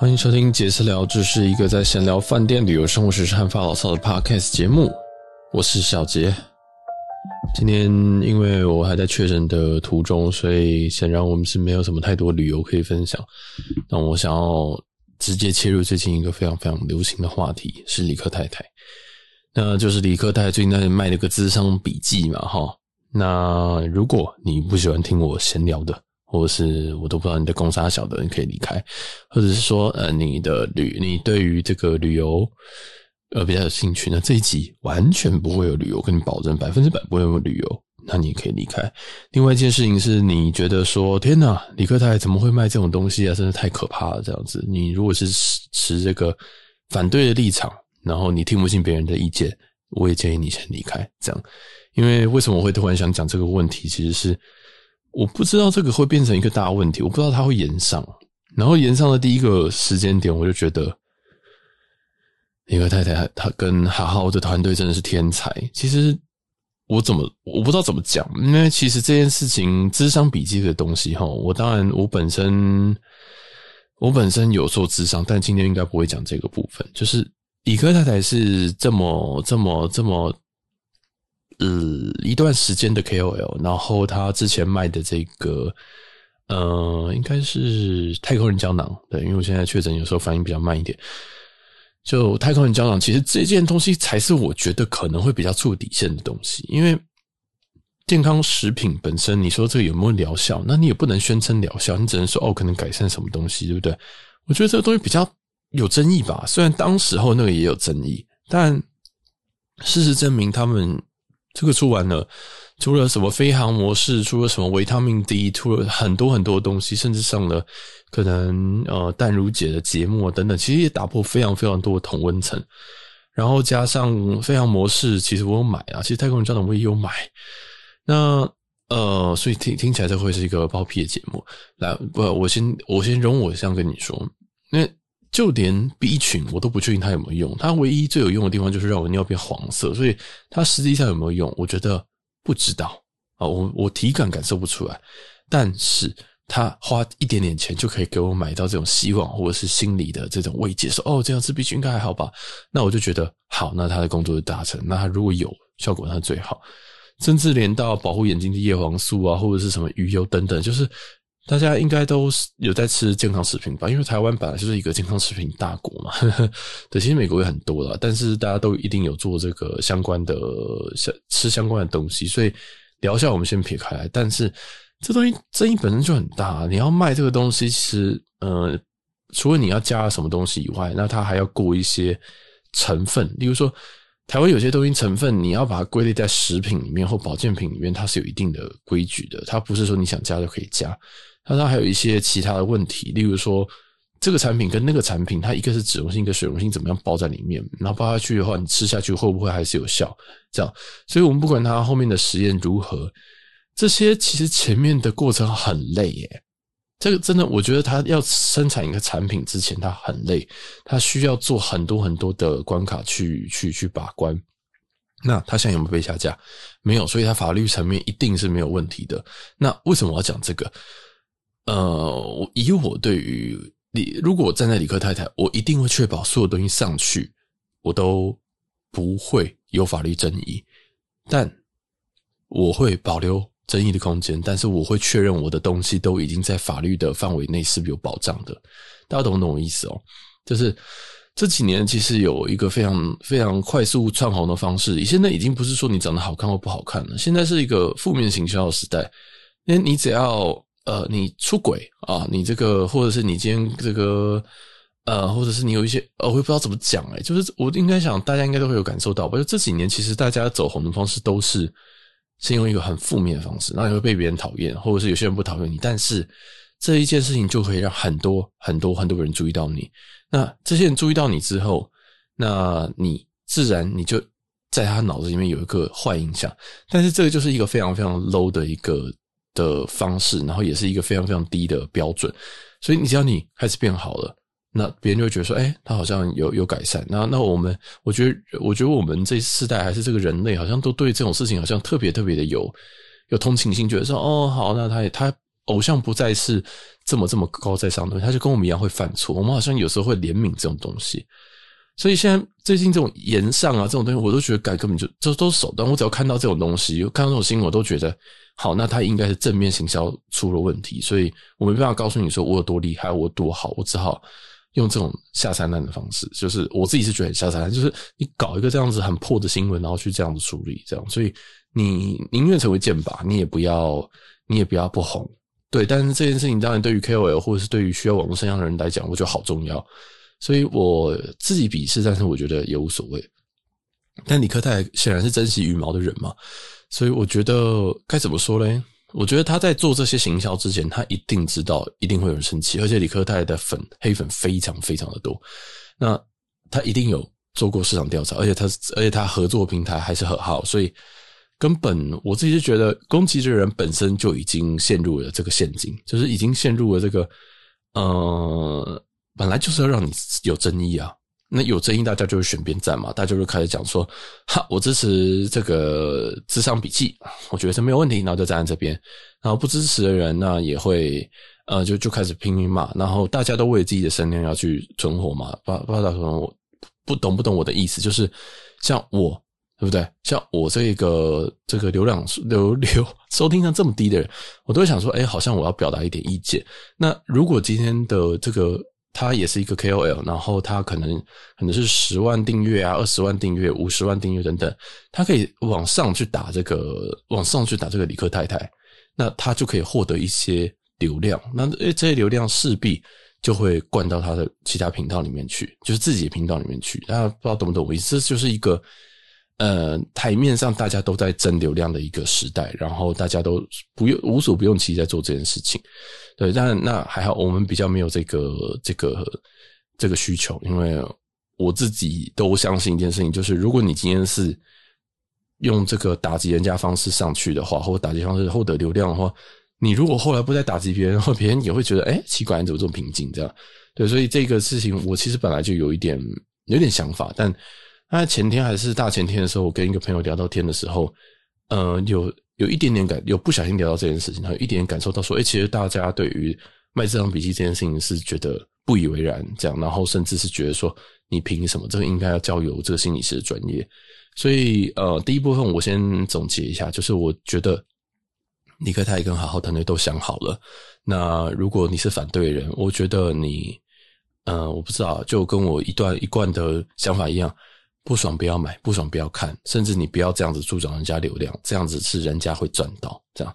欢迎收听杰私聊，这是一个在闲聊饭店、旅游、生活时事和发牢骚的 podcast 节目。我是小杰。今天因为我还在确诊的途中，所以显然我们是没有什么太多旅游可以分享。那我想要直接切入最近一个非常非常流行的话题，是李克太太。那就是李克太太最近在卖了个咨商笔记嘛，哈。那如果你不喜欢听我闲聊的，或者是我都不知道你的公杀小的，你可以离开，或者是说，呃，你的旅，你对于这个旅游，呃，比较有兴趣，那这一集完全不会有旅游，跟你保证百分之百不会有旅游，那你也可以离开。另外一件事情是你觉得说，天哪，李克泰怎么会卖这种东西啊？真的太可怕了，这样子。你如果是持持这个反对的立场，然后你听不进别人的意见，我也建议你先离开。这样，因为为什么我会突然想讲这个问题，其实是。我不知道这个会变成一个大问题，我不知道它会延上，然后延上的第一个时间点，我就觉得，理科太太她跟好好的团队真的是天才。其实我怎么我不知道怎么讲，因为其实这件事情智商笔记的东西哈，我当然我本身我本身有做智商，但今天应该不会讲这个部分。就是理科太太是这么这么这么。呃，一段时间的 KOL，然后他之前卖的这个，呃，应该是太空人胶囊，对，因为我现在确诊，有时候反应比较慢一点。就太空人胶囊，其实这件东西才是我觉得可能会比较触底线的东西，因为健康食品本身，你说这个有没有疗效？那你也不能宣称疗效，你只能说哦，可能改善什么东西，对不对？我觉得这个东西比较有争议吧。虽然当时候那个也有争议，但事实证明他们。这个出完了，出了什么飞航模式，出了什么维他命 D，出了很多很多东西，甚至上了可能呃淡如姐的节目等等，其实也打破非常非常多的同温层。然后加上飞航模式，其实我有买啊，其实太空人胶囊我也有买。那呃，所以听听起来这会是一个包屁的节目。来，不，我先我先容我这样跟你说，那。就连 B 群我都不确定它有没有用，它唯一最有用的地方就是让我尿变黄色，所以它实际上有没有用，我觉得不知道。啊，我我体感感受不出来，但是它花一点点钱就可以给我买到这种希望或者是心理的这种慰藉，说哦这样吃 B 群应该还好吧，那我就觉得好，那他的工作就达成，那他如果有效果那最好，甚至连到保护眼睛的叶黄素啊或者是什么鱼油等等，就是。大家应该都有在吃健康食品吧？因为台湾本来就是一个健康食品大国嘛。对，其实美国也很多啦，但是大家都一定有做这个相关的相吃相关的东西，所以疗效我们先撇开来。但是这东西争议本身就很大，你要卖这个东西，其实呃，除了你要加什么东西以外，那它还要过一些成分，例如说台湾有些东西成分，你要把它归类在食品里面或保健品里面，它是有一定的规矩的，它不是说你想加就可以加。那它还有一些其他的问题，例如说这个产品跟那个产品，它一个是脂溶性，一个水溶性，怎么样包在里面？然后包下去的话，你吃下去会不会还是有效？这样，所以我们不管它后面的实验如何，这些其实前面的过程很累耶。这个真的，我觉得他要生产一个产品之前，他很累，他需要做很多很多的关卡去去去把关。那他现在有没有被下架？没有，所以他法律层面一定是没有问题的。那为什么我要讲这个？呃，以我对于理，如果我站在理科太太，我一定会确保所有东西上去，我都不会有法律争议，但我会保留争议的空间，但是我会确认我的东西都已经在法律的范围内是不是有保障的。大家懂不懂我意思哦？就是这几年其实有一个非常非常快速窜红的方式，现在已经不是说你长得好看或不好看了，现在是一个负面行销的时代，因为你只要。呃，你出轨啊？你这个，或者是你今天这个，呃，或者是你有一些，呃，我也不知道怎么讲哎，就是我应该想，大家应该都会有感受到吧？就这几年，其实大家走红的方式都是是用一个很负面的方式，然后你会被别人讨厌，或者是有些人不讨厌你，但是这一件事情就可以让很多很多很多人注意到你。那这些人注意到你之后，那你自然你就在他脑子里面有一个坏印象。但是这个就是一个非常非常 low 的一个。的方式，然后也是一个非常非常低的标准，所以你只要你开始变好了，那别人就会觉得说，哎，他好像有有改善。那那我们，我觉得，我觉得我们这世代还是这个人类，好像都对这种事情好像特别特别的有有同情心，觉得说，哦，好，那他也他偶像不再是这么这么高在上的，他就跟我们一样会犯错。我们好像有时候会怜悯这种东西，所以现在最近这种言上啊这种东西，我都觉得改根本就这都是手段。我只要看到这种东西，看到这种新闻，我都觉得好，那他应该是正面行销出了问题，所以我没办法告诉你说我有多厉害，我有多好，我只好用这种下三滥的方式，就是我自己是觉得很下三滥，就是你搞一个这样子很破的新闻，然后去这样子处理，这样，所以你宁愿成为箭靶，你也不要，你也不要不红。对，但是这件事情当然对于 KOL 或者是对于需要网络声量的人来讲，我觉得好重要，所以我自己鄙视，但是我觉得也无所谓。但李克泰显然是珍惜羽毛的人嘛，所以我觉得该怎么说嘞？我觉得他在做这些行销之前，他一定知道一定会有人生气，而且李克泰的粉黑粉非常非常的多，那他一定有做过市场调查，而且他而且他合作平台还是很好，所以。根本我自己就觉得，攻击这个人本身就已经陷入了这个陷阱，就是已经陷入了这个，呃，本来就是要让你有争议啊。那有争议，大家就会选边站嘛，大家就开始讲说，哈，我支持这个智商笔记，我觉得是没有问题，然后就站在这边。然后不支持的人呢，也会呃，就就开始拼命骂。然后大家都为自己的声量要去存活嘛。不不知道说，我不懂不懂我的意思，就是像我。对不对？像我这个这个流量流流收听量这么低的人，我都会想说，哎，好像我要表达一点意见。那如果今天的这个他也是一个 KOL，然后他可能可能是十万订阅啊，二十万订阅，五十万订阅等等，他可以往上去打这个，往上去打这个理科太太，那他就可以获得一些流量。那诶这些流量势必就会灌到他的其他频道里面去，就是自己的频道里面去。大家不知道懂不懂我意思？这就是一个。呃，台面上大家都在争流量的一个时代，然后大家都不用无所不用其极在做这件事情，对，但那还好，我们比较没有这个这个这个需求，因为我自己都相信一件事情，就是如果你今天是用这个打击人家方式上去的话，或者打击方式获得流量的话，你如果后来不再打击别人，或别人也会觉得，哎，奇怪，你怎么这么平静？这样，对，所以这个事情我其实本来就有一点有点想法，但。那前天还是大前天的时候，我跟一个朋友聊到天的时候，呃，有有一点点感，有不小心聊到这件事情，他有一点点感受到说，诶、欸，其实大家对于卖这张笔记这件事情是觉得不以为然，这样，然后甚至是觉得说，你凭什么？这个应该要交由这个心理师的专业。所以，呃，第一部分我先总结一下，就是我觉得李克泰跟好好团队都想好了。那如果你是反对人，我觉得你，呃，我不知道，就跟我一段一贯的想法一样。不爽不要买，不爽不要看，甚至你不要这样子助长人家流量，这样子是人家会赚到。这样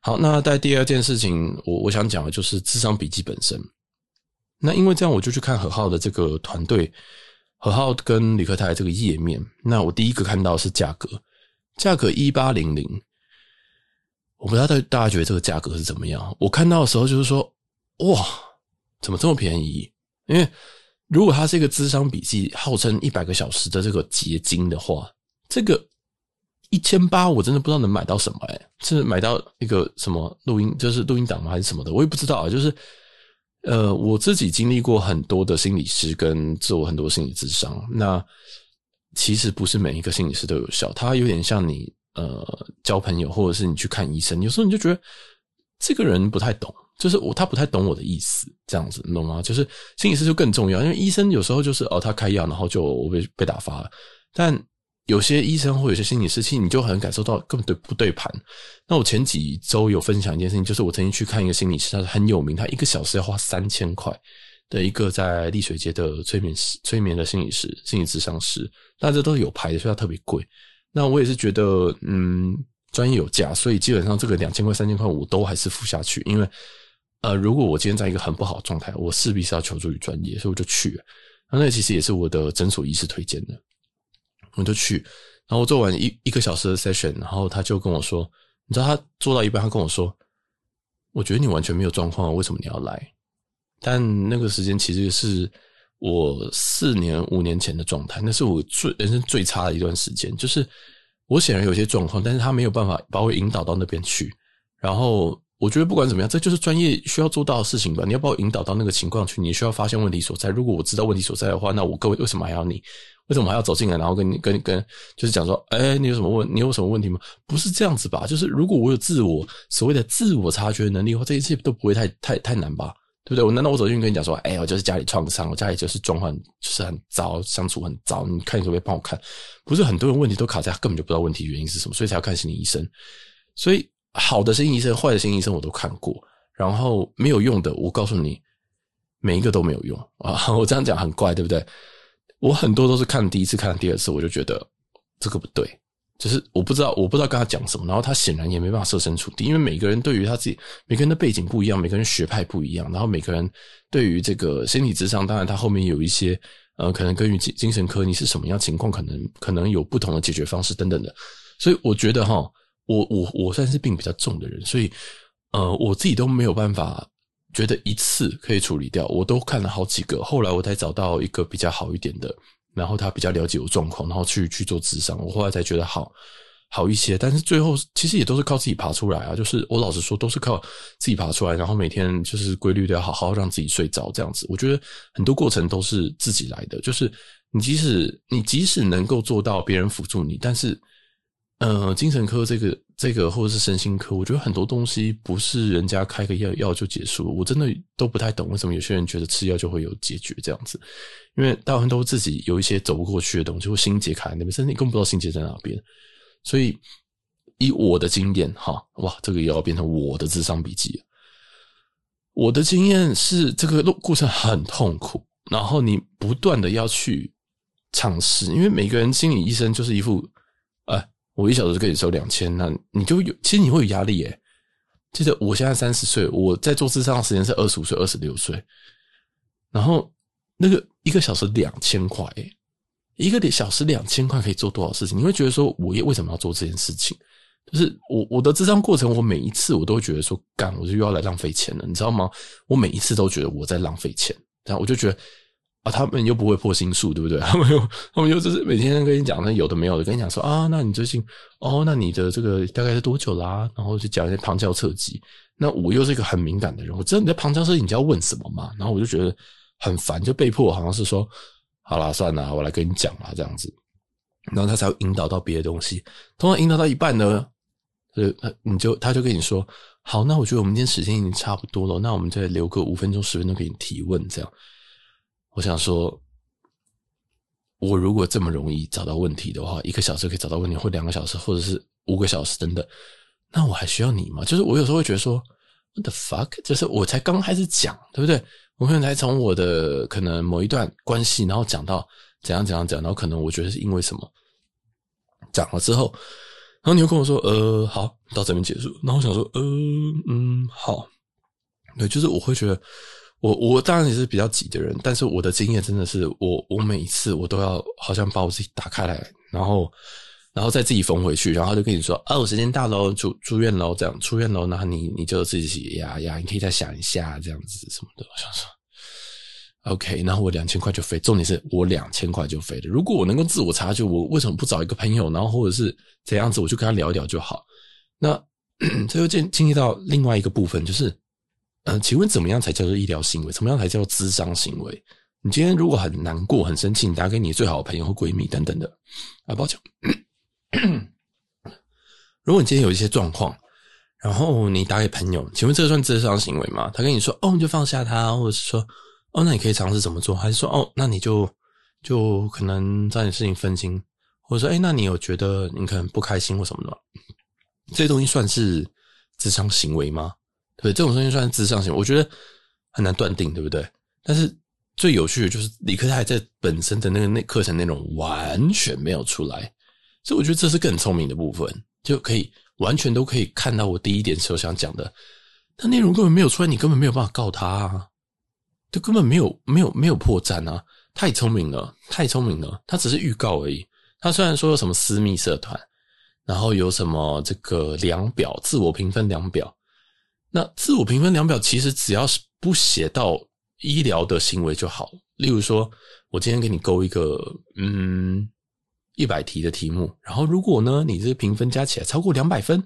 好，那在第二件事情，我我想讲的就是智商笔记本身。那因为这样，我就去看何浩的这个团队，何浩跟李克泰这个页面。那我第一个看到是价格，价格一八零零，我不知道大大家觉得这个价格是怎么样？我看到的时候就是说，哇，怎么这么便宜？因为如果它是一个咨商笔记，号称一百个小时的这个结晶的话，这个一千八我真的不知道能买到什么哎，是买到一个什么录音，就是录音档吗？还是什么的？我也不知道啊。就是呃，我自己经历过很多的心理师跟做很多心理咨商，那其实不是每一个心理师都有效，它有点像你呃交朋友，或者是你去看医生，有时候你就觉得这个人不太懂。就是我，他不太懂我的意思，这样子，你懂吗？就是心理师就更重要，因为医生有时候就是哦，他开药，然后就我被被打发了。但有些医生或有些心理师，其实你就很感受到根本对不对盘。那我前几周有分享一件事情，就是我曾经去看一个心理师，他是很有名，他一个小时要花三千块的一个在丽水街的催眠师、催眠的心理师、心理咨商师，大家都是有牌的，所以他特别贵。那我也是觉得，嗯，专业有价，所以基本上这个两千块、三千块我都还是付下去，因为。呃，如果我今天在一个很不好的状态，我势必是要求助于专业，所以我就去了。那那其实也是我的诊所医师推荐的，我就去。然后我做完一一个小时的 session，然后他就跟我说：“你知道，他做到一半，他跟我说，我觉得你完全没有状况，为什么你要来？”但那个时间其实是我四年五年前的状态，那是我最人生最差的一段时间。就是我显然有些状况，但是他没有办法把我引导到那边去，然后。我觉得不管怎么样，这就是专业需要做到的事情吧。你要把我引导到那个情况去，你需要发现问题所在。如果我知道问题所在的话，那我各位为什么还要你？为什么还要走进来，然后跟你、跟你、跟，就是讲说，哎，你有什么问？你有什么问题吗？不是这样子吧？就是如果我有自我所谓的自我察觉能力的话，这一切都不会太、太、太难吧？对不对？我难道我走进去跟你讲说，哎，我就是家里创伤，我家里就是状况就是很糟，相处很糟，你看你可不可以帮我看？不是很多人问题都卡在根本就不知道问题原因是什么，所以才要看心理医生。所以。好的心理医生，坏的心理医生我都看过，然后没有用的，我告诉你，每一个都没有用 啊！我这样讲很怪，对不对？我很多都是看第一次，看第二次，我就觉得这个不对，就是我不知道，我不知道跟他讲什么，然后他显然也没办法设身处地，因为每个人对于他自己，每个人的背景不一样，每个人学派不一样，然后每个人对于这个心理智商，当然他后面有一些呃，可能根据精精神科你是什么样情况，可能可能有不同的解决方式等等的，所以我觉得哈。我我我算是病比较重的人，所以呃，我自己都没有办法觉得一次可以处理掉，我都看了好几个，后来我才找到一个比较好一点的，然后他比较了解我状况，然后去去做咨商，我后来才觉得好好一些。但是最后其实也都是靠自己爬出来啊，就是我老实说都是靠自己爬出来，然后每天就是规律的要好好让自己睡着这样子。我觉得很多过程都是自己来的，就是你即使你即使能够做到别人辅助你，但是。呃，精神科这个这个或者是身心科，我觉得很多东西不是人家开个药药就结束。我真的都不太懂为什么有些人觉得吃药就会有解决这样子，因为大部分都自己有一些走不过去的东西，或心结卡在那边，甚至你根本不知道心结在哪边。所以以我的经验，哈，哇，这个也要变成我的智商笔记。我的经验是，这个路过程很痛苦，然后你不断的要去尝试，因为每个人心理医生就是一副，我一小时就跟你收两千，那你就有，其实你会有压力耶。记得我现在三十岁，我在做智商的时间是二十五岁、二十六岁，然后那个一个小时两千块，一个小时两千块可以做多少事情？你会觉得说，我也为什么要做这件事情？就是我我的智商过程，我每一次我都觉得说，干，我就又要来浪费钱了，你知道吗？我每一次都觉得我在浪费钱，然后我就觉得。啊，他们又不会破心术，对不对？他们又，他们又就是每天跟你讲那有的没有的，跟你讲说啊，那你最近哦，那你的这个大概是多久啦、然后就讲一些旁敲侧击。那我又是一个很敏感的人，我知道你在旁敲侧击，你就要问什么嘛？然后我就觉得很烦，就被迫好像是说，好啦，算了，我来跟你讲啦，这样子。然后他才会引导到别的东西。通常引导到一半呢，呃，你就他就跟你说，好，那我觉得我们今天时间已经差不多了，那我们再留个五分钟、十分钟给你提问，这样。我想说，我如果这么容易找到问题的话，一个小时可以找到问题，或两个小时，或者是五个小时等等，那我还需要你吗？就是我有时候会觉得说，What the fuck？就是我才刚开始讲，对不对？我可能才从我的可能某一段关系，然后讲到怎样怎样讲，然后可能我觉得是因为什么讲了之后，然后你又跟我说，呃，好，到这边结束。然后我想说，呃，嗯，好，对，就是我会觉得。我我当然也是比较急的人，但是我的经验真的是，我我每一次我都要好像把我自己打开来，然后然后再自己缝回去，然后就跟你说，啊，我时间到了，住住院了，这样出院了，那你你就自己呀呀，你可以再想一下这样子什么的。我想说，OK，然后我两千块就飞，重点是我两千块就飞了。如果我能够自我察觉，我为什么不找一个朋友，然后或者是怎样子，我就跟他聊一聊就好。那 这又进进入到另外一个部分，就是。呃，请问怎么样才叫做医疗行为？怎么样才叫做咨商行为？你今天如果很难过、很生气，你打给你最好的朋友或闺蜜等等的啊，抱歉。如果你今天有一些状况，然后你打给朋友，请问这个算智商行为吗？他跟你说哦，你就放下他，或者是说哦，那你可以尝试怎么做？还是说哦，那你就就可能找点事情分心，或者说哎，那你有觉得你可能不开心或什么的吗？这些东西算是智商行为吗？对，这种东西算是咨商型，我觉得很难断定，对不对？但是最有趣的就是李克泰在本身的那个那课程内容完全没有出来，所以我觉得这是更聪明的部分，就可以完全都可以看到我第一点时候想讲的，他内容根本没有出来，你根本没有办法告他啊，就根本没有没有没有破绽啊！太聪明了，太聪明了，他只是预告而已。他虽然说有什么私密社团，然后有什么这个量表，自我评分量表。那自我评分量表其实只要是不写到医疗的行为就好。例如说，我今天给你勾一个嗯一百题的题目，然后如果呢你这个评分加起来超过两百分，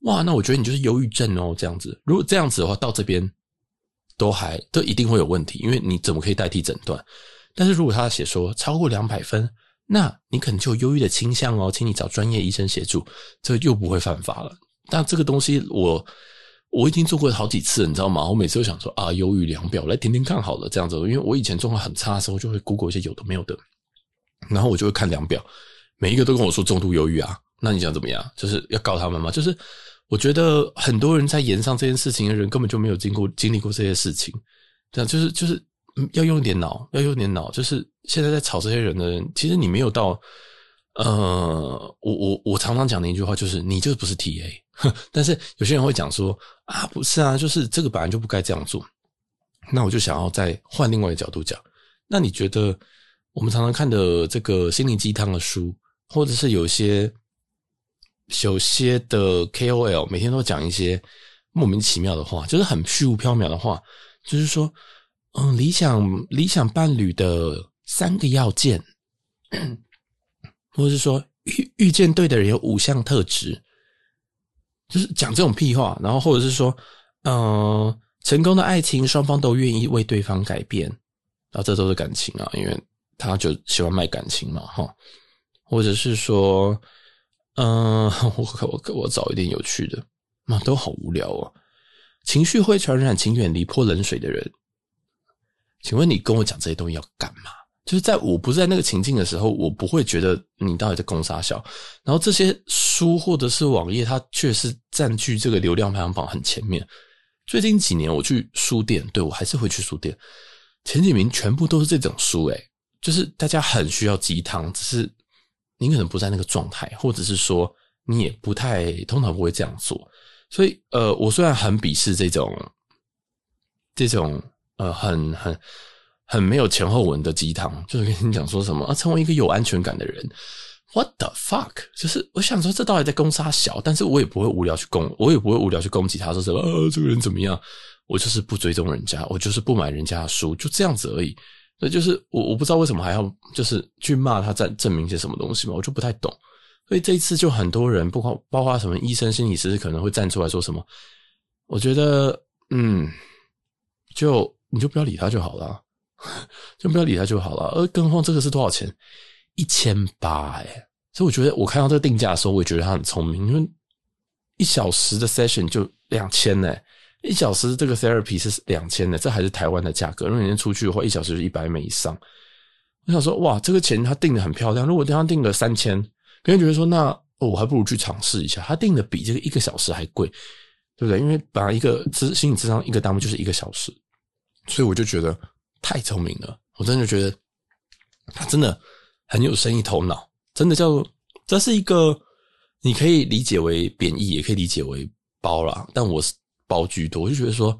哇，那我觉得你就是忧郁症哦，这样子。如果这样子的话，到这边都还都一定会有问题，因为你怎么可以代替诊断？但是如果他写说超过两百分，那你可能就有忧郁的倾向哦，请你找专业医生协助，这又不会犯法了。但这个东西我我已经做过好几次，你知道吗？我每次都想说啊，忧郁量表来填填看好了，这样子，因为我以前状况很差的时候，就会 Google 一些有的没有的，然后我就会看量表，每一个都跟我说重度忧郁啊，那你想怎么样？就是要告他们吗？就是我觉得很多人在言上这件事情的人根本就没有经过经历过这些事情，这样就是就是。要用一点脑，要用点脑。就是现在在吵这些人的人，其实你没有到，呃，我我我常常讲的一句话就是，你就不是 TA。但是有些人会讲说，啊，不是啊，就是这个本来就不该这样做。那我就想要再换另外一个角度讲。那你觉得我们常常看的这个心灵鸡汤的书，或者是有些有些的 KOL 每天都讲一些莫名其妙的话，就是很虚无缥缈的话，就是说。嗯，理想理想伴侣的三个要件，或者是说遇遇见对的人有五项特质，就是讲这种屁话。然后或者是说，嗯，成功的爱情双方都愿意为对方改变，然后这都是感情啊，因为他就喜欢卖感情嘛，哈。或者是说，嗯，我我我找一点有趣的，那，都好无聊哦。情绪会传染，请远离泼冷水的人。请问你跟我讲这些东西要干嘛？就是在我不在那个情境的时候，我不会觉得你到底在攻杀小。然后这些书或者是网页，它却是占据这个流量排行榜很前面。最近几年我去书店，对，我还是会去书店，前几名全部都是这种书，诶，就是大家很需要鸡汤，只是你可能不在那个状态，或者是说你也不太通常不会这样做。所以，呃，我虽然很鄙视这种这种。呃，很很很没有前后文的鸡汤，就是跟你讲说什么啊，成为一个有安全感的人，What the fuck？就是我想说，这到底在攻杀小，但是我也不会无聊去攻，我也不会无聊去攻击他，说什么啊，这个人怎么样？我就是不追踪人家，我就是不买人家的书，就这样子而已。那就是我我不知道为什么还要就是去骂他，在证明些什么东西嘛，我就不太懂。所以这一次就很多人，不括包括什么医生、心理师，可能会站出来说什么。我觉得，嗯，就。你就不要理他就好了，就不要理他就好了。而更何况这个是多少钱？一千八哎！所以我觉得我看到这个定价的时候，我也觉得他很聪明，因为一小时的 session 就两千呢，一小时这个 therapy 是两千呢，这还是台湾的价格。如果你出去的话，一小时就一百美以上。我想说，哇，这个钱他定的很漂亮。如果他定个三千，别人觉得说，那哦，我还不如去尝试一下。他定的比这个一个小时还贵，对不对？因为本来一个咨心理咨商一个单位就是一个小时。所以我就觉得太聪明了，我真的觉得他真的很有生意头脑，真的叫这是一个你可以理解为贬义，也可以理解为包啦。但我是包居多，我就觉得说，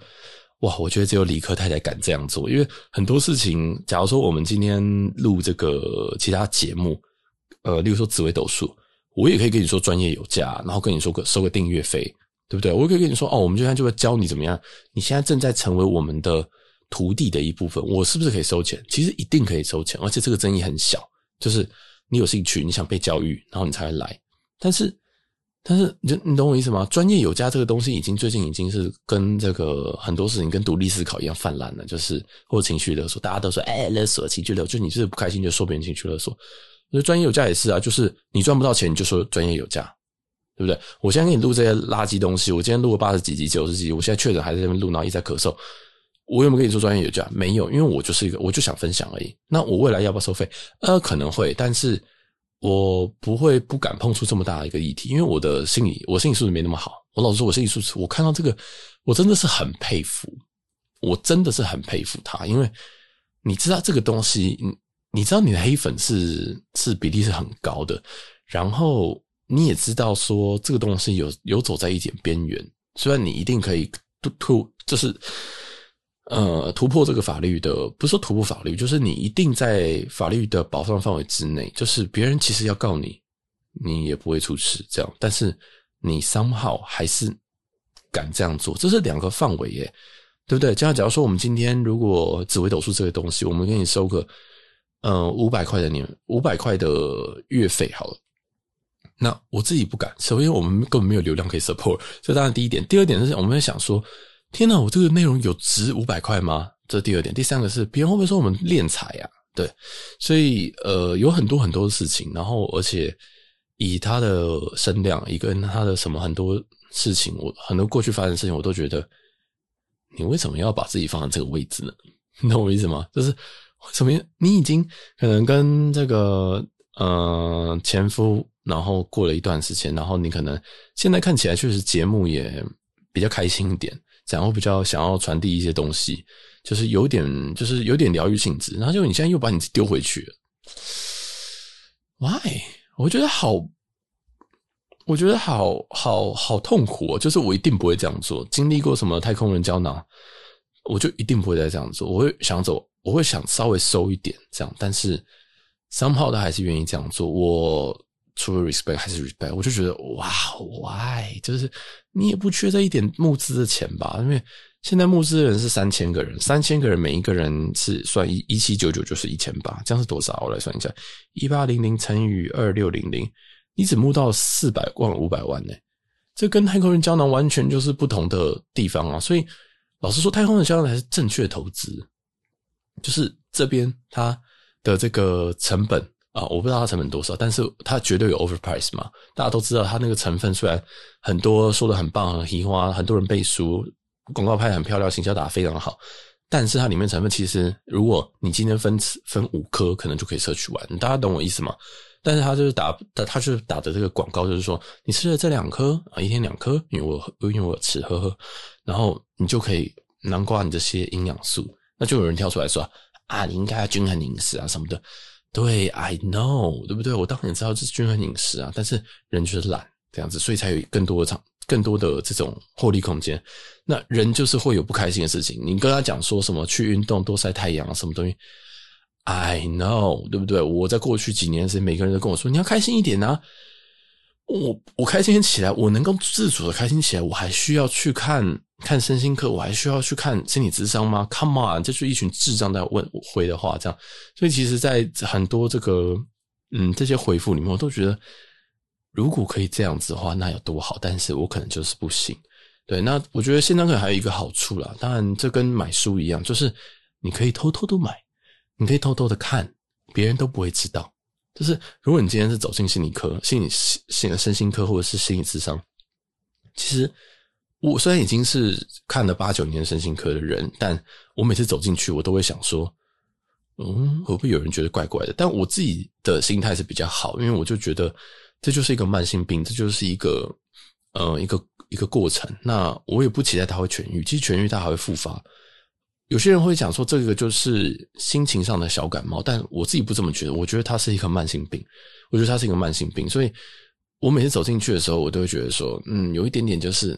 哇，我觉得只有理科太太敢这样做，因为很多事情，假如说我们今天录这个其他节目，呃，例如说紫微斗数，我也可以跟你说专业有价，然后跟你说个收个订阅费，对不对？我也可以跟你说，哦，我们现在就会教你怎么样，你现在正在成为我们的。徒弟的一部分，我是不是可以收钱？其实一定可以收钱，而且这个争议很小。就是你有兴趣，你想被教育，然后你才会来。但是，但是，你你懂我意思吗？专业有加这个东西，已经最近已经是跟这个很多事情跟独立思考一样泛滥了。就是或者情绪勒索，大家都说哎勒索情绪勒索，就你就是不开心就说别人情绪勒索。那专业有价也是啊，就是你赚不到钱你就说专业有价，对不对？我现在给你录这些垃圾东西，我今天录了八十几集、九十集，我现在确诊还在这边录，然后一直在咳嗽。我有没有跟你说专业有价？没有，因为我就是一个，我就想分享而已。那我未来要不要收费？呃，可能会，但是我不会不敢碰触这么大的一个议题，因为我的心理，我心理素质没那么好。我老实说，我心理素质，我看到这个，我真的是很佩服，我真的是很佩服他，因为你知道这个东西，你你知道你的黑粉是是比例是很高的，然后你也知道说这个东西有有走在一点边缘，虽然你一定可以突突，就是。呃，突破这个法律的，不是说突破法律，就是你一定在法律的保障范围之内。就是别人其实要告你，你也不会出事这样。但是你商号还是敢这样做，这是两个范围耶，对不对？这样，假如说我们今天如果紫微斗数这个东西，我们给你收个呃五百块的年五百块的月费好了，那我自己不敢，首先我们根本没有流量可以 support，这当然第一点。第二点是，我们会想说，天哪，我这个内容有值五百块吗？这第二点。第三个是，别人会不会说我们敛财呀？对，所以呃，有很多很多的事情，然后而且以他的声量，一个人他的什么很多事情，我很多过去发生的事情，我都觉得，你为什么要把自己放在这个位置呢？你懂我意思吗？就是为什么你已经可能跟这个呃前夫。然后过了一段时间，然后你可能现在看起来确实节目也比较开心一点，然后比较想要传递一些东西，就是有点就是有点疗愈性质。然后就你现在又把你丢回去了，Why？我觉得好，我觉得好好好痛苦哦。就是我一定不会这样做，经历过什么太空人胶囊，我就一定不会再这样做。我会想走，我会想稍微收一点这样，但是 somehow 他还是愿意这样做。我。除了 respect 还是 respect，我就觉得哇，why？就是你也不缺这一点募资的钱吧？因为现在募资的人是三千个人，三千个人每一个人是算一一七九九就是一千八，这样是多少？我来算一下，一八零零乘以二六零零，你只募到四百万五百万呢？这跟太空人胶囊完全就是不同的地方啊！所以老实说，太空人胶囊才是正确投资，就是这边它的这个成本。啊，我不知道它成本多少，但是它绝对有 overprice 嘛。大家都知道，它那个成分虽然很多说的很棒、很奇花，很多人背书，广告拍得很漂亮，行销打得非常好，但是它里面成分其实，如果你今天分分五颗，可能就可以摄取完。大家懂我意思吗？但是它就是打，它就是打的这个广告，就是说你吃了这两颗啊，一天两颗，因为我因为我吃喝喝，然后你就可以囊括你这些营养素。那就有人跳出来说啊，你应该要均衡饮食啊什么的。对，I know，对不对？我当然知道这是均衡饮食啊，但是人就是懒这样子，所以才有更多的场，更多的这种获利空间。那人就是会有不开心的事情，你跟他讲说什么去运动、多晒太阳什么东西，I know，对不对？我在过去几年时，每个人都跟我说你要开心一点啊。我我开心起来，我能够自主的开心起来，我还需要去看看身心课，我还需要去看心理智商吗？Come on，这就是一群智障在问回的话，这样。所以其实，在很多这个嗯这些回复里面，我都觉得，如果可以这样子的话，那有多好。但是我可能就是不行。对，那我觉得线上课还有一个好处啦，当然这跟买书一样，就是你可以偷偷的买，你可以偷偷的看，别人都不会知道。就是，如果你今天是走进心理科、心理、心、身心科或者是心理咨商，其实我虽然已经是看了八九年身心科的人，但我每次走进去，我都会想说，嗯，会不会有人觉得怪怪的？但我自己的心态是比较好，因为我就觉得这就是一个慢性病，这就是一个呃一个一个过程。那我也不期待它会痊愈，其实痊愈它还会复发。有些人会讲说，这个就是心情上的小感冒，但我自己不这么觉得。我觉得它是一个慢性病，我觉得它是一个慢性病。所以我每次走进去的时候，我都会觉得说，嗯，有一点点就是，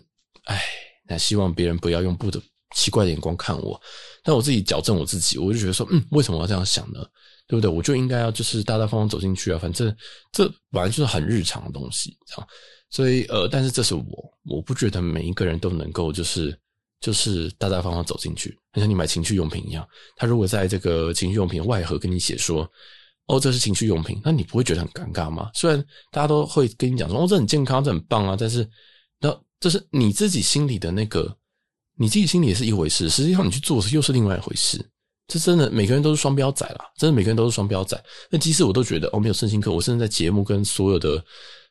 哎，那希望别人不要用不的奇怪的眼光看我。但我自己矫正我自己，我就觉得说，嗯，为什么我要这样想呢？对不对？我就应该要就是大大方方走进去啊，反正这本来就是很日常的东西，这样。所以呃，但是这是我，我不觉得每一个人都能够就是。就是大大方方走进去，很像你买情趣用品一样。他如果在这个情趣用品外盒跟你写说：“哦，这是情趣用品”，那你不会觉得很尴尬吗？虽然大家都会跟你讲说：“哦，这很健康，这很棒啊。”但是，那这是你自己心里的那个，你自己心里也是一回事。实际上，你去做又是另外一回事。这真的，每个人都是双标仔啦，真的每个人都是双标仔。那即使我都觉得哦，没有身心课，我甚至在节目跟所有的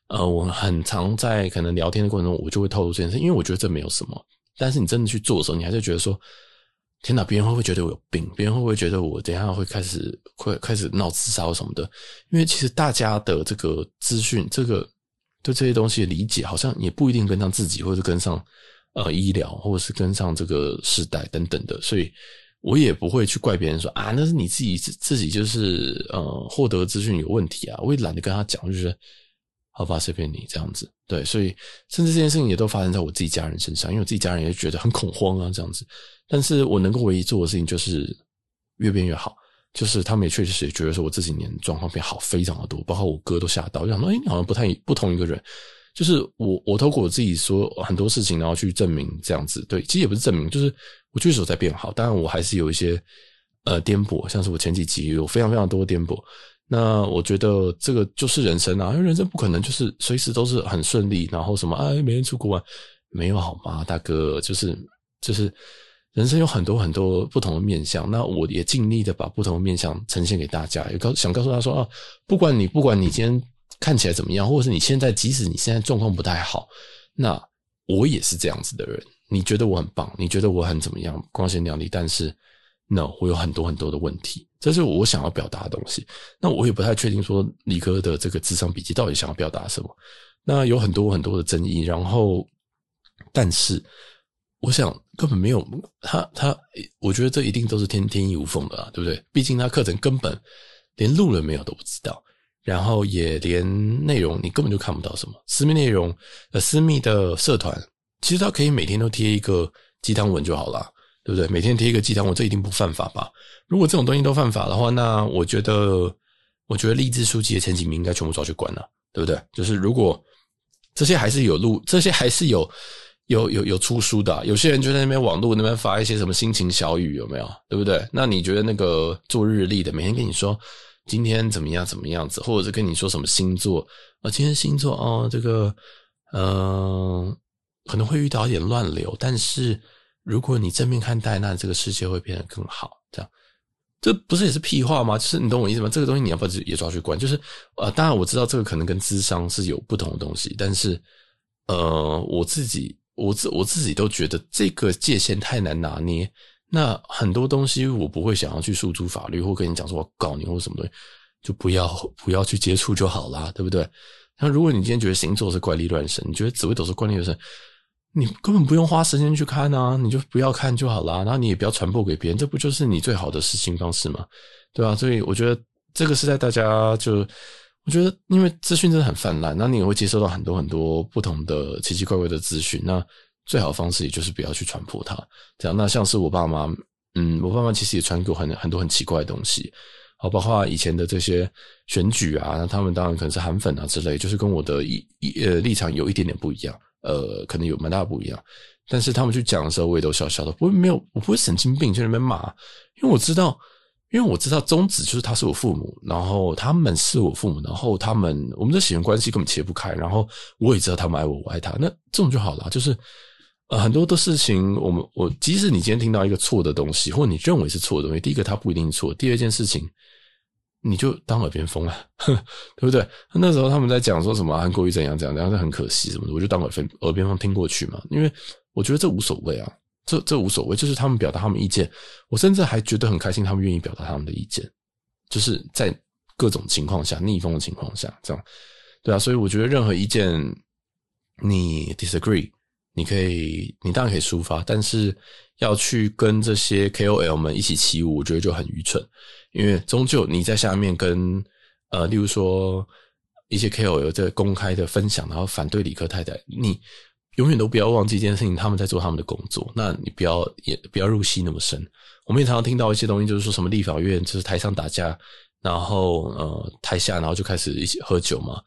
呃，我很常在可能聊天的过程中，我就会透露这件事，因为我觉得这没有什么。但是你真的去做的时候，你还是觉得说：“天哪，别人会不会觉得我有病？别人会不会觉得我等下会开始会开始闹自杀什么的？”因为其实大家的这个资讯，这个对这些东西的理解，好像也不一定跟上自己，或者跟上呃医疗，或者是跟上这个时代等等的。所以我也不会去怪别人说：“啊，那是你自己自自己就是呃获得资讯有问题啊。”我也懒得跟他讲，就是。好吧，随便你这样子，对，所以甚至这件事情也都发生在我自己家人身上，因为我自己家人也觉得很恐慌啊，这样子。但是我能够唯一做的事情就是越变越好，就是他们也确实也觉得说我这几年状况变好非常的多，包括我哥都吓到，就想说，哎，好像不太不同一个人。就是我我透过我自己说很多事情，然后去证明这样子，对，其实也不是证明，就是我确实有在变好，当然我还是有一些呃颠簸，像是我前几集有非常非常多颠簸。那我觉得这个就是人生啊，因为人生不可能就是随时都是很顺利，然后什么哎，每天出国玩，没有好吗，大哥？就是就是人生有很多很多不同的面相，那我也尽力的把不同的面相呈现给大家，也告想告诉他说啊，不管你不管你今天看起来怎么样，或者是你现在即使你现在状况不太好，那我也是这样子的人。你觉得我很棒，你觉得我很怎么样，光鲜亮丽，但是。no，我有很多很多的问题，这是我想要表达的东西。那我也不太确定说李哥的这个智商笔记到底想要表达什么。那有很多很多的争议，然后，但是我想根本没有他他，我觉得这一定都是天天衣无缝的啊，对不对？毕竟他课程根本连录了没有都不知道，然后也连内容你根本就看不到什么私密内容，呃，私密的社团，其实他可以每天都贴一个鸡汤文就好了。对不对？每天贴一个鸡汤，我这一定不犯法吧？如果这种东西都犯法的话，那我觉得，我觉得励志书籍的前几名应该全部抓去关了，对不对？就是如果这些还是有路，这些还是有有有有出书的，有些人就在那边网络那边发一些什么心情小语，有没有？对不对？那你觉得那个做日历的，每天跟你说今天怎么样怎么样子，或者是跟你说什么星座啊，今天星座哦，这个嗯、可能会遇到一点乱流，但是。如果你正面看待，那这个世界会变得更好。这样，这不是也是屁话吗？就是你懂我意思吗？这个东西你要不要也抓去关？就是呃，当然我知道这个可能跟智商是有不同的东西，但是呃，我自己我自我自己都觉得这个界限太难拿捏。那很多东西我不会想要去诉诸法律，或跟你讲说我告你或什么东西，就不要 不要去接触就好啦，对不对？那如果你今天觉得星座是怪力乱神，你觉得紫微斗数怪力乱神。你根本不用花时间去看啊，你就不要看就好啦。然后你也不要传播给别人，这不就是你最好的实行方式吗？对吧？所以我觉得这个是在大家就，我觉得因为资讯真的很泛滥，那你也会接收到很多很多不同的奇奇怪怪的资讯。那最好的方式也就是不要去传播它。这样，那像是我爸妈，嗯，我爸妈其实也传给我很很多很奇怪的东西，好，包括以前的这些选举啊，他们当然可能是韩粉啊之类，就是跟我的一一呃立场有一点点不一样。呃，可能有蛮大不一样，但是他们去讲的时候，我也都笑笑的，不会没有，我不会神经病去那边骂，因为我知道，因为我知道宗旨就是他是我父母，然后他们是我父母，然后他们我们的血缘关系根本切不开，然后我也知道他们爱我，我爱他，那这种就好了。就是呃，很多的事情，我们我即使你今天听到一个错的东西，或你认为是错的东西，第一个它不一定错，第二件事情。你就当耳边风啊，对不对？那时候他们在讲说什么韩国瑜怎样怎样，这样是很可惜什么的，我就当耳边耳边风听过去嘛。因为我觉得这无所谓啊，这这无所谓，就是他们表达他们意见，我甚至还觉得很开心，他们愿意表达他们的意见，就是在各种情况下逆风的情况下，这样对啊。所以我觉得任何意见你 disagree，你可以，你当然可以抒发，但是要去跟这些 KOL 们一起起舞，我觉得就很愚蠢。因为终究你在下面跟呃，例如说一些 KOL 在公开的分享，然后反对理科太太，你永远都不要忘记一件事情，他们在做他们的工作。那你不要也不要入戏那么深。我们也常常听到一些东西，就是说什么立法院就是台上打架，然后呃台下然后就开始一起喝酒嘛。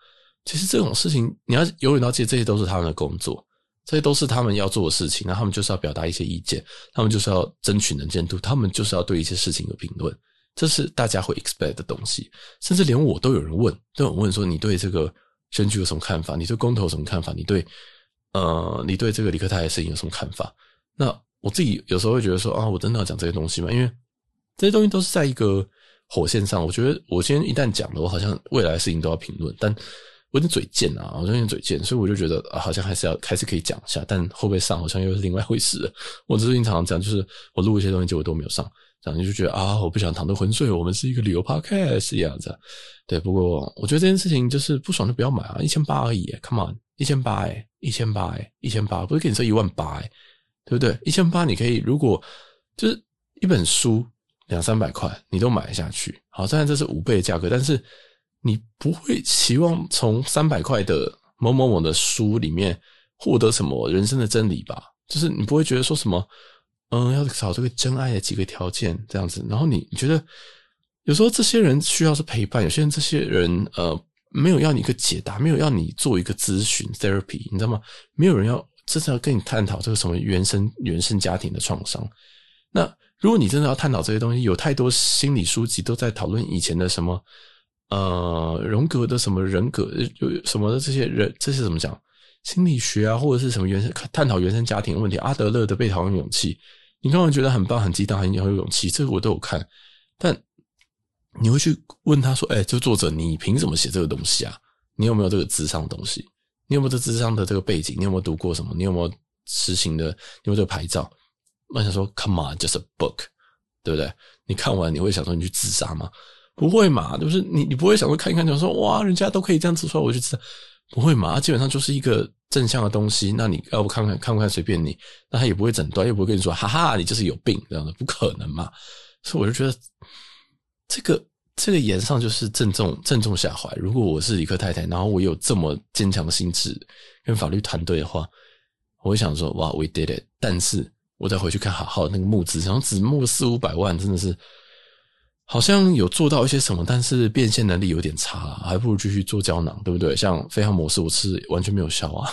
其实这种事情你要永远要记得，这些都是他们的工作，这些都是他们要做的事情。那他们就是要表达一些意见，他们就是要争取能见度，他们就是要对一些事情有评论。这是大家会 expect 的东西，甚至连我都有人问，都有人问说，你对这个选举有什么看法？你对公投有什么看法？你对呃，你对这个李克泰的事情有什么看法？那我自己有时候会觉得说啊，我真的要讲这些东西吗？因为这些东西都是在一个火线上，我觉得我今天一旦讲了，我好像未来的事情都要评论，但有点嘴贱啊，好像有点嘴贱，所以我就觉得，好像还是要还是可以讲一下，但会不会上好像又是另外一回事。我最近常常讲，就是我录一些东西结果都没有上。这样就觉得啊，我不想躺着浑水，我们是一个旅游 podcast 这样子。对，不过我觉得这件事情就是不爽就不要买啊，一千八而已，Come on，一千八哎，一千八哎，一千八，不是给你说一万八哎，对不对？一千八你可以，如果就是一本书两三百块，你都买下去。好，虽然这是五倍的价格，但是你不会期望从三百块的某某某的书里面获得什么人生的真理吧？就是你不会觉得说什么。嗯，要找这个真爱的几个条件这样子，然后你你觉得有时候这些人需要是陪伴，有些人这些人呃没有要你一个解答，没有要你做一个咨询 therapy，你知道吗？没有人要真正要跟你探讨这个什么原生原生家庭的创伤。那如果你真的要探讨这些东西，有太多心理书籍都在讨论以前的什么呃，荣格的什么人格，就什么的这些人，这些怎么讲？心理学啊，或者是什么原生探讨原生家庭问题，阿德勒的被讨厌勇气，你刚刚觉得很棒、很激荡、很有勇气，这个我都有看。但你会去问他说：“哎，这作者，你凭什么写这个东西啊？你有没有这个智商的东西？你有没有这智商的这个背景？你有没有读过什么？你有没有实行的？你有没有这个牌照？”我想说：“Come on, just a book，对不对？你看完你会想说你去自杀吗？不会嘛？就是你你不会想说看一看，就说哇，人家都可以这样子说，我去自杀。”不会嘛？基本上就是一个正向的东西。那你要不看看看不看随便你。那他也不会诊断，又不会跟你说哈哈，你就是有病这样的，不可能嘛。所以我就觉得这个这个言上就是正中正中下怀。如果我是理科太太，然后我有这么坚强的心智跟法律团队的话，我会想说哇，we did it。但是我再回去看好好的那个募资，然后只募四五百万，真的是。好像有做到一些什么，但是变现能力有点差，还不如继续做胶囊，对不对？像飞航模式，我吃完全没有效啊，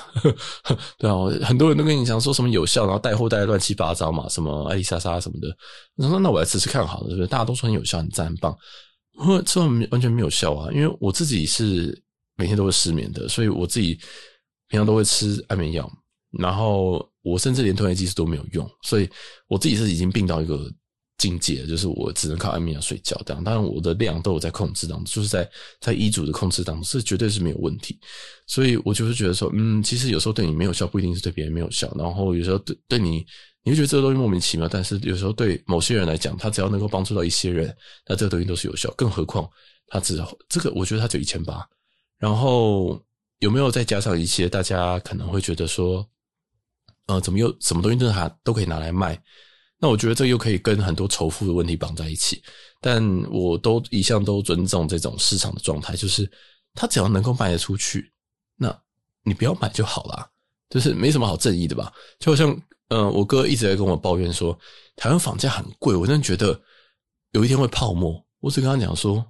对啊，很多人都跟你讲说什么有效，然后带货带的乱七八糟嘛，什么艾丽莎莎什么的，那那我来吃吃看好了，对不对？大家都说很有效，很赞，很棒，我吃完完全没有效啊，因为我自己是每天都会失眠的，所以我自己平常都会吃安眠药，然后我甚至连褪黑激素都没有用，所以我自己是已经病到一个。境界就是我只能靠安眠药睡觉这样，当然我的量都有在控制当中，就是在在医嘱的控制当中，是绝对是没有问题。所以我就是觉得说，嗯，其实有时候对你没有效，不一定是对别人没有效。然后有时候对对你，你会觉得这个东西莫名其妙，但是有时候对某些人来讲，他只要能够帮助到一些人，那这个东西都是有效。更何况他只这个，我觉得他只有一千八，然后有没有再加上一些大家可能会觉得说，呃，怎么又什么东西都还都可以拿来卖？那我觉得这又可以跟很多仇富的问题绑在一起，但我都一向都尊重这种市场的状态，就是他只要能够卖得出去，那你不要买就好啦，就是没什么好正义的吧？就好像，嗯、我哥一直在跟我抱怨说，台湾房价很贵，我真的觉得有一天会泡沫。我只跟他讲说，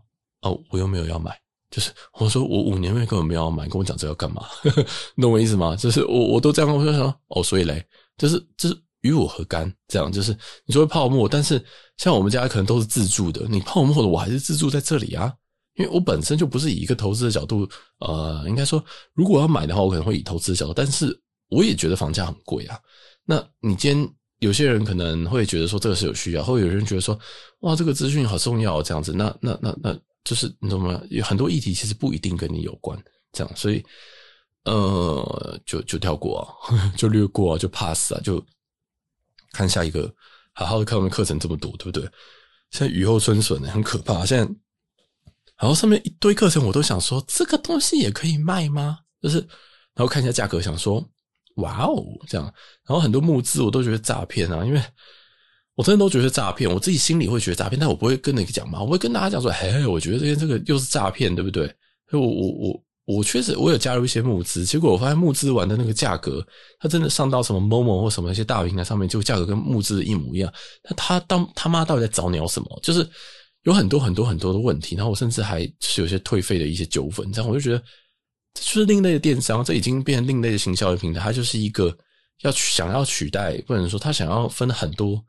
哦，我又没有要买，就是我说我五年内根本没有要买，跟我讲这要干嘛？懂我意思吗？就是我我都这样，我就说，哦，所以嘞，就是就是。与我何干？这样就是你说泡沫，但是像我们家可能都是自住的，你泡沫的我还是自住在这里啊，因为我本身就不是以一个投资的角度，呃，应该说如果要买的话，我可能会以投资的角度，但是我也觉得房价很贵啊。那你今天有些人可能会觉得说这个是有需要，或有人觉得说哇这个资讯好重要这样子，那那那那就是你懂吗？有很多议题其实不一定跟你有关，这样，所以呃就就跳过啊，就略过啊，就 pass 啊，就。看下一个，好好的看我们课程这么多，对不对？现在雨后春笋呢很可怕。现在，然后上面一堆课程，我都想说，这个东西也可以卖吗？就是，然后看一下价格，想说，哇哦，这样。然后很多募资，我都觉得诈骗啊，因为我真的都觉得诈骗。我自己心里会觉得诈骗，但我不会跟那个讲嘛，我会跟大家讲说，嘿，我觉得这边这个又是诈骗，对不对？所以我我我。我确实，我有加入一些募资，结果我发现募资完的那个价格，它真的上到什么 Momo 或什么一些大平台上面，就价格跟募资一模一样。那他当他妈到底在找鸟什么？就是有很多很多很多的问题，然后我甚至还是有些退费的一些纠纷，这样我就觉得这就是另类的电商，这已经变成另类的行销的平台，它就是一个要想要取代，不能说他想要分很多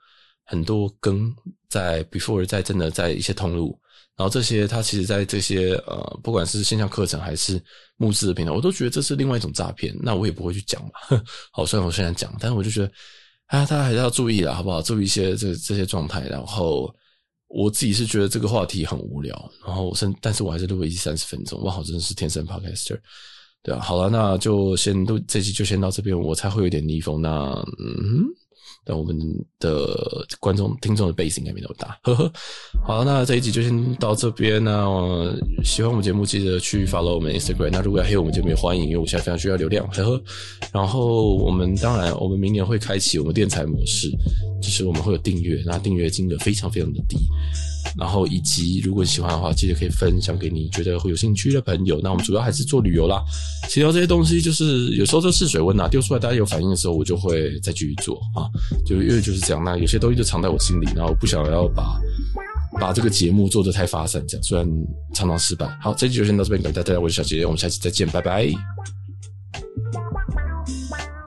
很多羹，在 before 在真的在一些通路。然后这些，他其实，在这些呃，不管是线上课程还是募资的平台，我都觉得这是另外一种诈骗。那我也不会去讲嘛。好，虽然我现在讲，但是我就觉得，啊，大家还是要注意啦，好不好？注意一些这这些状态。然后我自己是觉得这个话题很无聊。然后甚，但是我还是录了一三十分钟。哇，好，真的是天生 podcaster。对啊，好了，那就先录这期就先到这边，我才会有点逆风。那嗯。但我们的观众、听众的背景应该没那么大，呵呵。好，那这一集就先到这边。那喜欢我们节目，记得去 follow 我们 Instagram。那如果要黑我们节目，也欢迎，因为我现在非常需要流量，呵呵。然后我们当然，我们明年会开启我们电台模式，就是我们会有订阅，那订阅金额非常非常的低。然后以及如果你喜欢的话，记得可以分享给你觉得会有兴趣的朋友。那我们主要还是做旅游啦，其他这些东西就是有时候就试水温呐，丢出来大家有反应的时候，我就会再继续做啊。就因为就是这样，那有些东西就藏在我心里，然后不想要把把这个节目做得太发散，这样虽然常常失败。好，这期就先到这边，感谢大家，我是小杰，我们下期再见，拜拜。